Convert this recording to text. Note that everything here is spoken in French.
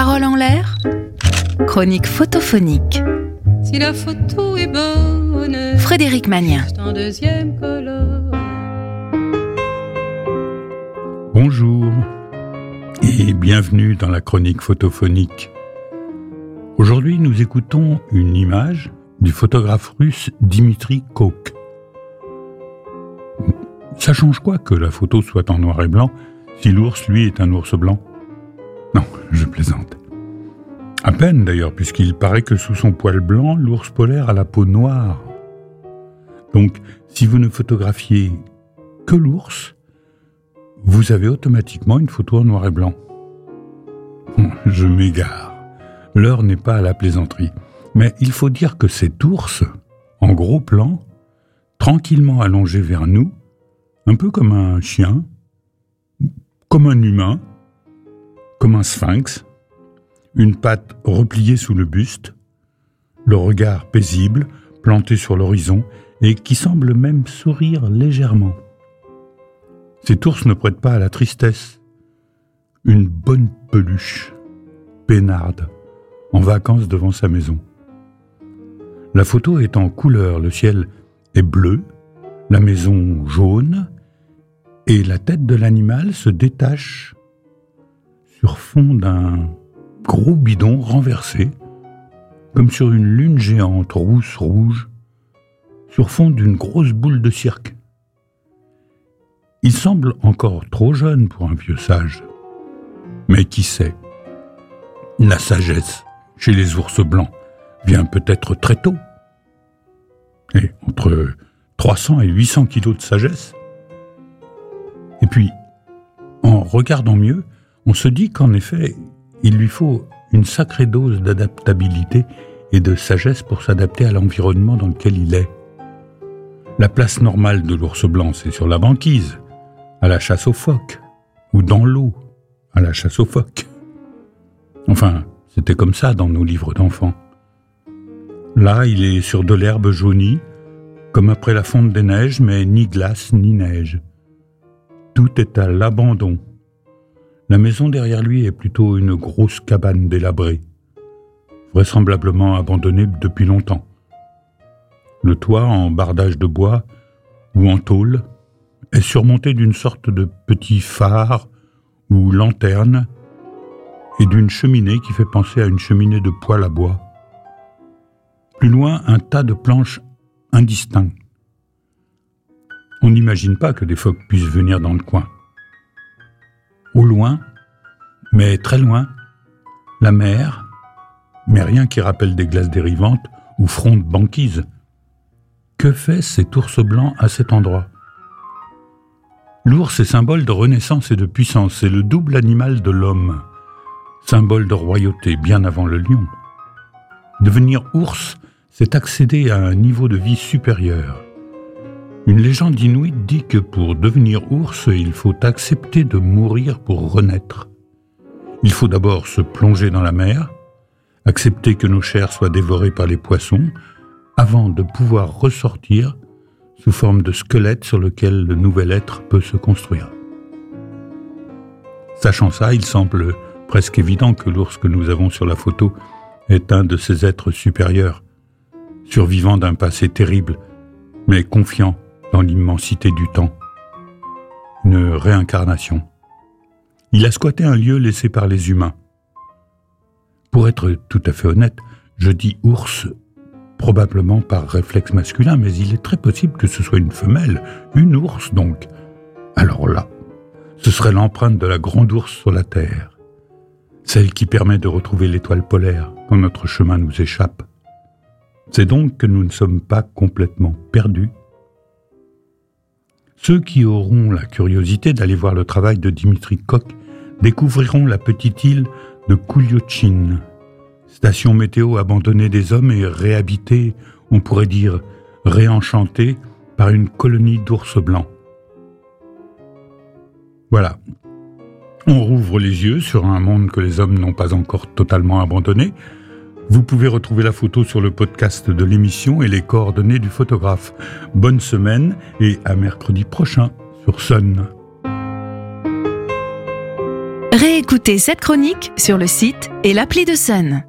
Parole en l'air, chronique photophonique. Si la photo est bonne, Frédéric Magnien. en deuxième colonne. Bonjour et bienvenue dans la chronique photophonique. Aujourd'hui, nous écoutons une image du photographe russe Dimitri Kok. Ça change quoi que la photo soit en noir et blanc si l'ours, lui, est un ours blanc? Non, je plaisante. À peine d'ailleurs, puisqu'il paraît que sous son poil blanc, l'ours polaire a la peau noire. Donc, si vous ne photographiez que l'ours, vous avez automatiquement une photo en noir et blanc. Bon, Je m'égare. L'heure n'est pas à la plaisanterie. Mais il faut dire que cet ours, en gros plan, tranquillement allongé vers nous, un peu comme un chien, comme un humain, comme un sphinx, une patte repliée sous le buste, le regard paisible, planté sur l'horizon, et qui semble même sourire légèrement. Cet ours ne prête pas à la tristesse. Une bonne peluche, peinarde, en vacances devant sa maison. La photo est en couleur, le ciel est bleu, la maison jaune, et la tête de l'animal se détache sur fond d'un gros bidon renversé, comme sur une lune géante rousse rouge, sur fond d'une grosse boule de cirque. Il semble encore trop jeune pour un vieux sage. Mais qui sait? La sagesse, chez les ours blancs, vient peut-être très tôt. Et entre 300 et 800 kilos de sagesse. Et puis, en regardant mieux, on se dit qu'en effet, il lui faut une sacrée dose d'adaptabilité et de sagesse pour s'adapter à l'environnement dans lequel il est. La place normale de l'ours blanc, c'est sur la banquise, à la chasse aux phoques, ou dans l'eau, à la chasse aux phoques. Enfin, c'était comme ça dans nos livres d'enfants. Là, il est sur de l'herbe jaunie, comme après la fonte des neiges, mais ni glace ni neige. Tout est à l'abandon. La maison derrière lui est plutôt une grosse cabane délabrée, vraisemblablement abandonnée depuis longtemps. Le toit en bardage de bois ou en tôle est surmonté d'une sorte de petit phare ou lanterne et d'une cheminée qui fait penser à une cheminée de poêle à bois. Plus loin, un tas de planches indistinctes. On n'imagine pas que des phoques puissent venir dans le coin. Au loin, mais très loin, la mer, mais rien qui rappelle des glaces dérivantes ou front de banquise. Que fait cet ours blanc à cet endroit? L'ours est symbole de renaissance et de puissance, c'est le double animal de l'homme, symbole de royauté bien avant le lion. Devenir ours, c'est accéder à un niveau de vie supérieur. Une légende inuite dit que pour devenir ours, il faut accepter de mourir pour renaître. Il faut d'abord se plonger dans la mer, accepter que nos chairs soient dévorées par les poissons, avant de pouvoir ressortir sous forme de squelette sur lequel le nouvel être peut se construire. Sachant ça, il semble presque évident que l'ours que nous avons sur la photo est un de ces êtres supérieurs, survivant d'un passé terrible, mais confiant dans l'immensité du temps. Une réincarnation. Il a squatté un lieu laissé par les humains. Pour être tout à fait honnête, je dis ours probablement par réflexe masculin, mais il est très possible que ce soit une femelle, une ours donc. Alors là, ce serait l'empreinte de la grande ours sur la Terre, celle qui permet de retrouver l'étoile polaire quand notre chemin nous échappe. C'est donc que nous ne sommes pas complètement perdus. Ceux qui auront la curiosité d'aller voir le travail de Dimitri Koch découvriront la petite île de Kouliochin, station météo abandonnée des hommes et réhabitée, on pourrait dire réenchantée, par une colonie d'ours blancs. Voilà. On rouvre les yeux sur un monde que les hommes n'ont pas encore totalement abandonné. Vous pouvez retrouver la photo sur le podcast de l'émission et les coordonnées du photographe. Bonne semaine et à mercredi prochain sur Sun. Réécoutez cette chronique sur le site et l'appli de Sun.